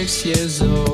years old, oh.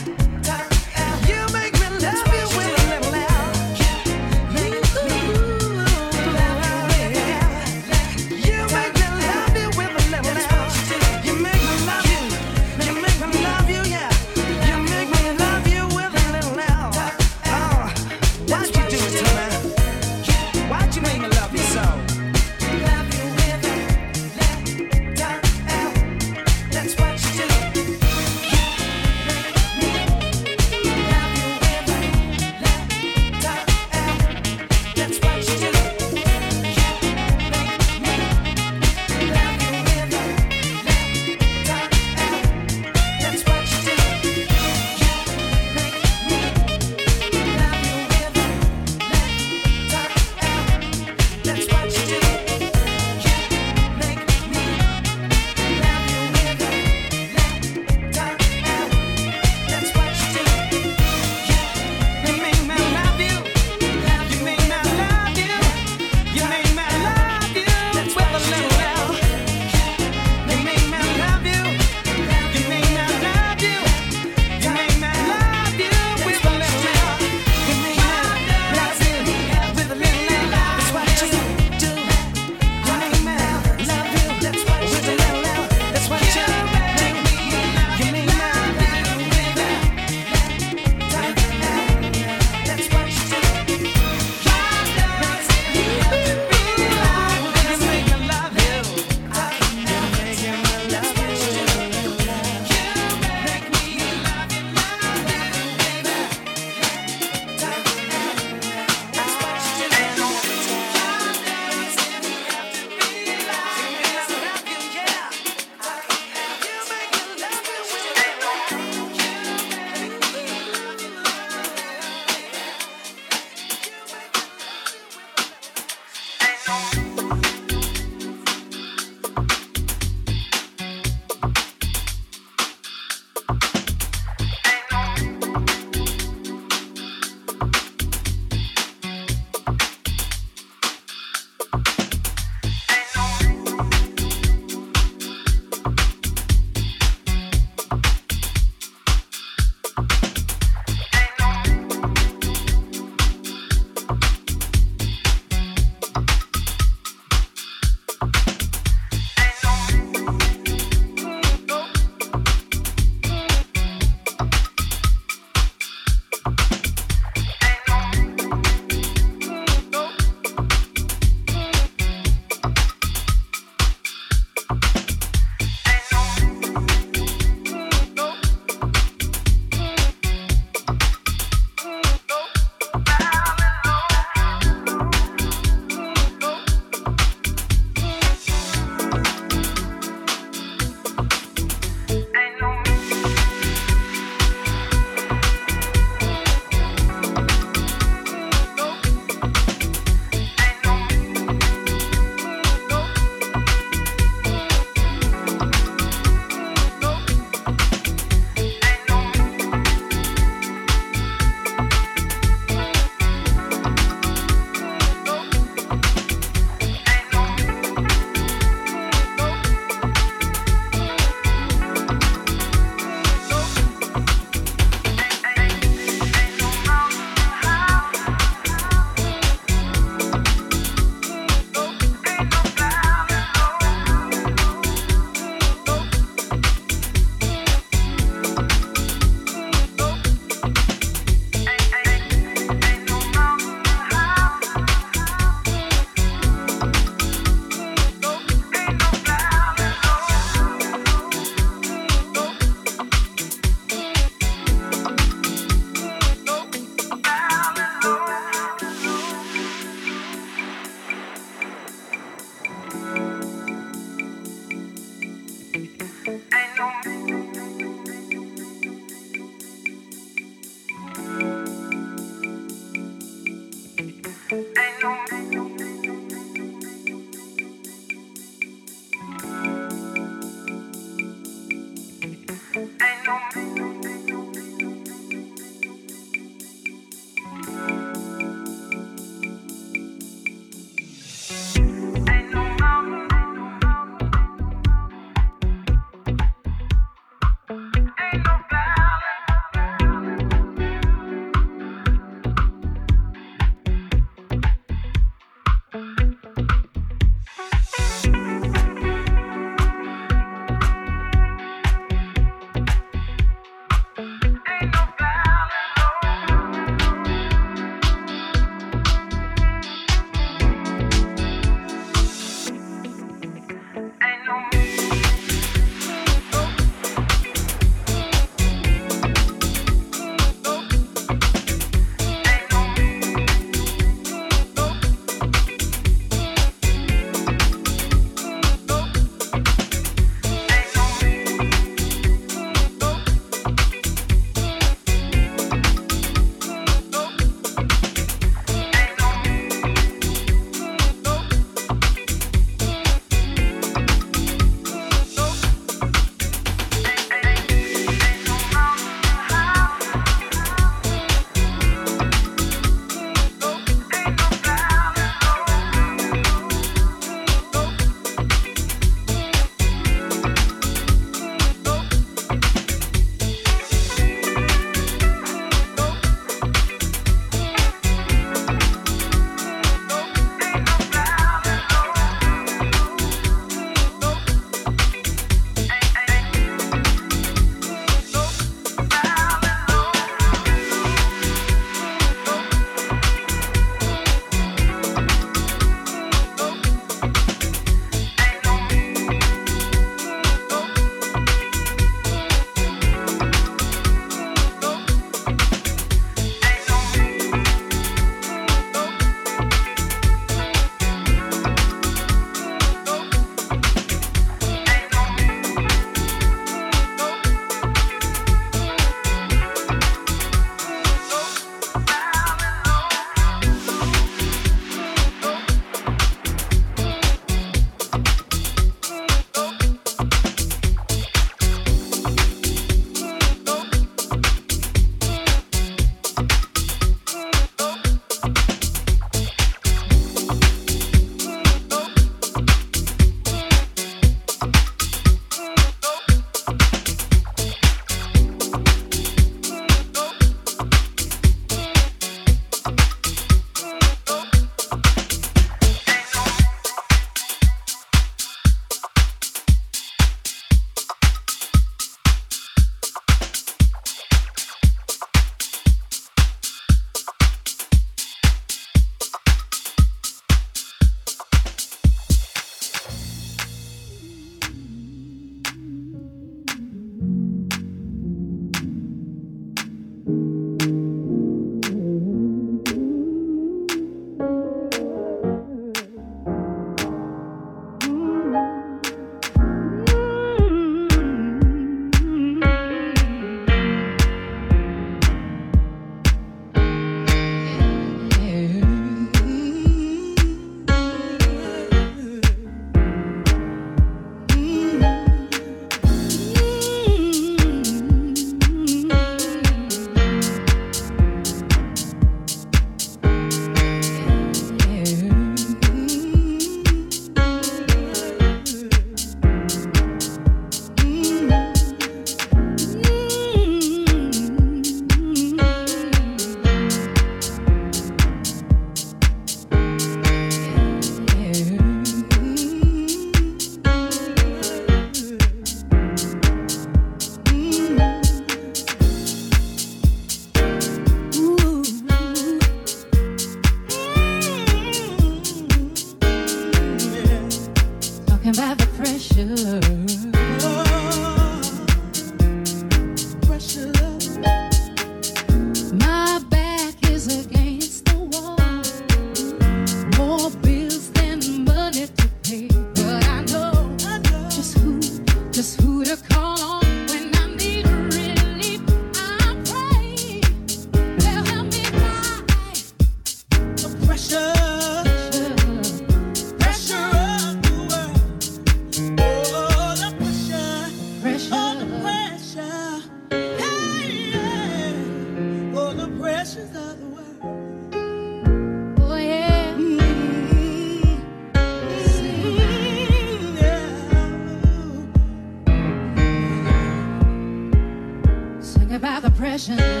expression.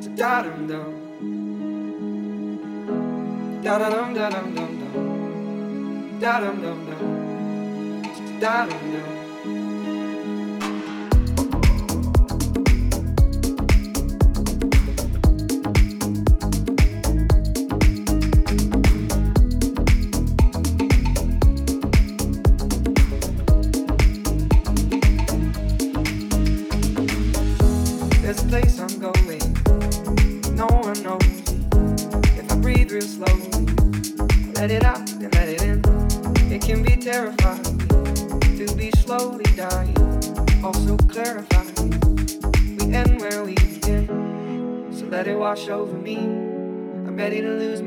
Da dum dum. Da dum dum dum dum. Da dum dum dum. Da dum dum.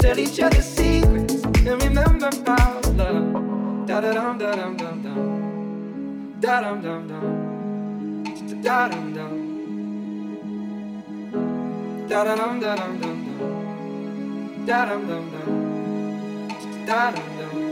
Tell each other secrets and remember how love. Da da dum da dum dum dum. Da dum dum dum. Da dum dum. Da dum dum da dum dum dum. Da dum dum dum. Da dum dum.